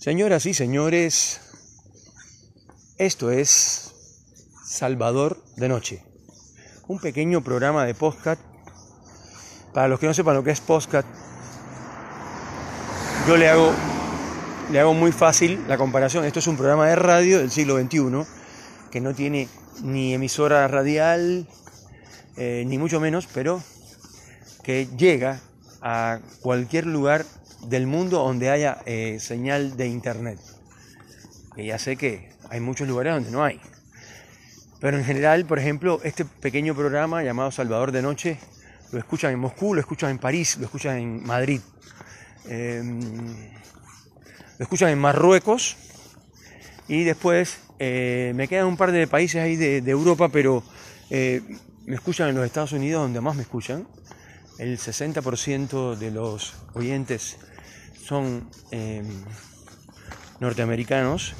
Señoras y señores, esto es Salvador de Noche, un pequeño programa de podcast. Para los que no sepan lo que es podcast, yo le hago, le hago muy fácil la comparación. Esto es un programa de radio del siglo XXI que no tiene ni emisora radial, eh, ni mucho menos, pero que llega a cualquier lugar del mundo donde haya eh, señal de internet. Que ya sé que hay muchos lugares donde no hay. Pero en general, por ejemplo, este pequeño programa llamado Salvador de Noche, lo escuchan en Moscú, lo escuchan en París, lo escuchan en Madrid, em, lo escuchan en Marruecos y después eh, me quedan un par de países ahí de, Europa, pero eh, me escuchan en los Estados Unidos, donde más me escuchan. El 60% de los oyentes son em, norteamericanos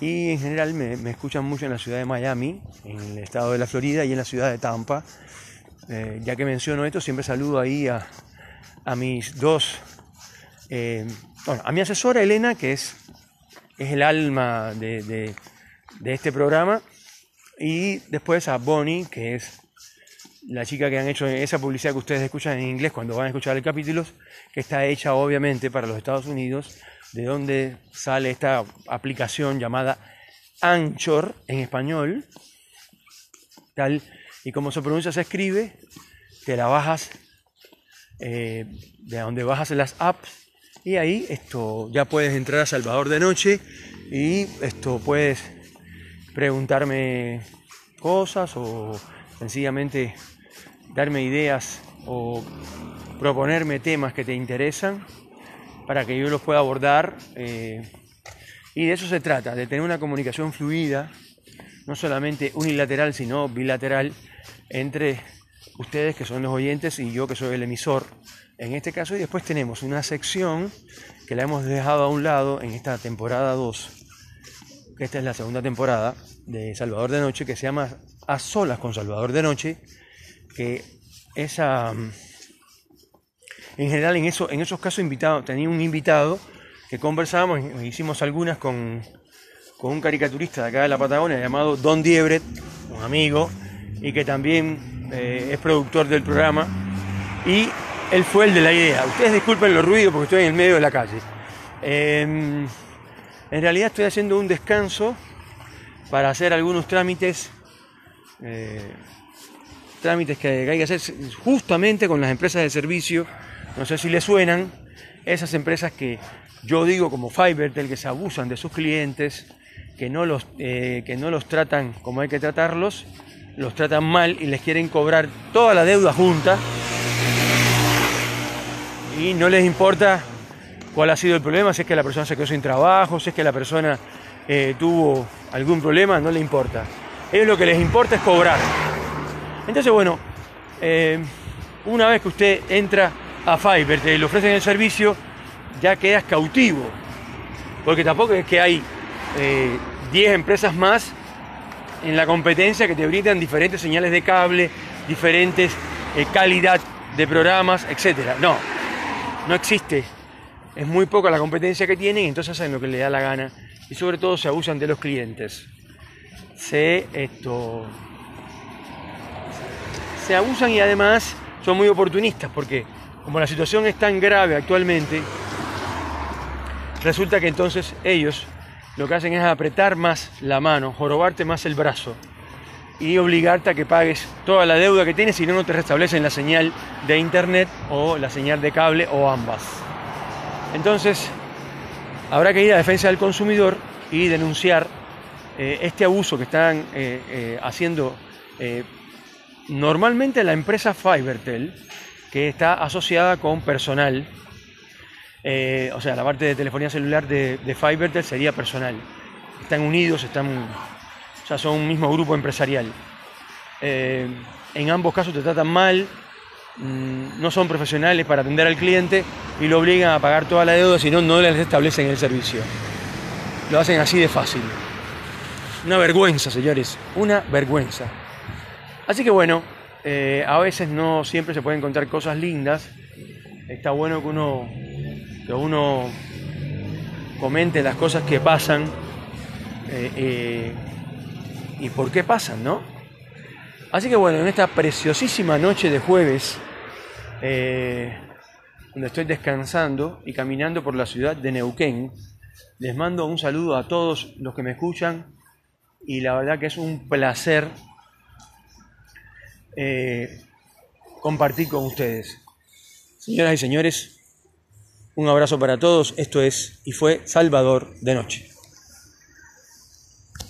y en general me, escuchan mucho en la ciudad de Miami, en el estado de la Florida y en la ciudad de Tampa. Eh, ya que menciono esto, siempre saludo ahí a, mis dos, em, bueno, a mi asesora Elena, que es, es el alma de, de este programa, y después a Bonnie, que es la chica que han hecho esa publicidad que ustedes escuchan en inglés cuando van a escuchar el capítulo, que está hecha obviamente para los Estados Unidos, de donde sale esta aplicación llamada Anchor en español, tal y como se pronuncia se escribe, te la bajas eh, de donde bajas las apps y ahí esto ya puedes entrar a Salvador de noche y esto puedes preguntarme cosas o sencillamente darme ideas o proponerme temas que te interesan para que yo los pueda abordar. Eh, y de eso se trata, de tener una comunicación fluida, no solamente unilateral, sino bilateral, entre ustedes que son los oyentes y yo que soy el emisor en este caso. Y después tenemos una sección que la hemos dejado a un lado en esta temporada 2, que esta es la segunda temporada de Salvador de Noche, que se llama A Solas con Salvador de Noche, que esa en general en, eso, en esos casos invitado, tenía un invitado que conversábamos, hicimos algunas con, un caricaturista de acá de la Patagonia llamado Don Diebret, un amigo, y que también eh, es productor del programa, y él fue el de la idea. Ustedes disculpen los ruidos porque estoy en el medio de la calle. Em, en realidad estoy haciendo un descanso para hacer algunos trámites eh, trámites que hay que hacer justamente con las empresas de servicio, no sé si les suenan, esas empresas que yo digo como Fivertel que se abusan de sus clientes, que no los, eh, que no los tratan como hay que tratarlos, los tratan mal y les quieren cobrar toda la deuda junta y no les importa cuál ha sido el problema, si es que la persona se quedó sin trabajo, si es que la persona eh, tuvo algún problema, no le importa. Ellos lo que les importa es cobrar. Entonces, bueno, eh, una vez que usted entra a Fiverr, te le ofrecen el servicio, ya quedas cautivo. Porque tampoco es que hay 10 eh, empresas más en la competencia que te brindan diferentes señales de cable, diferentes eh, calidad de programas, etc. No, no existe. Es muy poca la competencia que tienen entonces hacen lo que les da la gana. Y sobre todo se abusan de los clientes. Se esto se abusan y además son muy oportunistas porque como la situación es tan grave actualmente, resulta que entonces ellos lo que hacen es apretar más la mano, jorobarte más el brazo y obligarte a que pagues toda la deuda que tienes si no, no te restablecen la señal de internet o la señal de cable o ambas. Entonces, habrá que ir a defensa del consumidor y denunciar eh, este abuso que están eh, eh, haciendo Normalmente la empresa Fibertel, que está asociada con personal, eh, o sea, la parte de telefonía celular de, de sería personal. Están unidos, están, o sea, son un mismo grupo empresarial. Eh, en ambos casos te tratan mal, mm, no son profesionales para atender al cliente y lo obligan a pagar toda la deuda, si no, no les establecen el servicio. Lo hacen así de fácil. Una vergüenza, señores, una vergüenza. Así que bueno, eh, a veces no siempre se pueden encontrar cosas lindas. Está bueno que uno, que uno comente las cosas que pasan eh, eh, y por qué pasan, ¿no? Así que bueno, en esta preciosísima noche de jueves, donde estoy descansando y caminando por la ciudad de Neuquén, les mando un saludo a todos los que me escuchan y la verdad que es un placer compartir con ustedes. Señoras y señores, un abrazo para todos. Esto es y fue Salvador de Noche.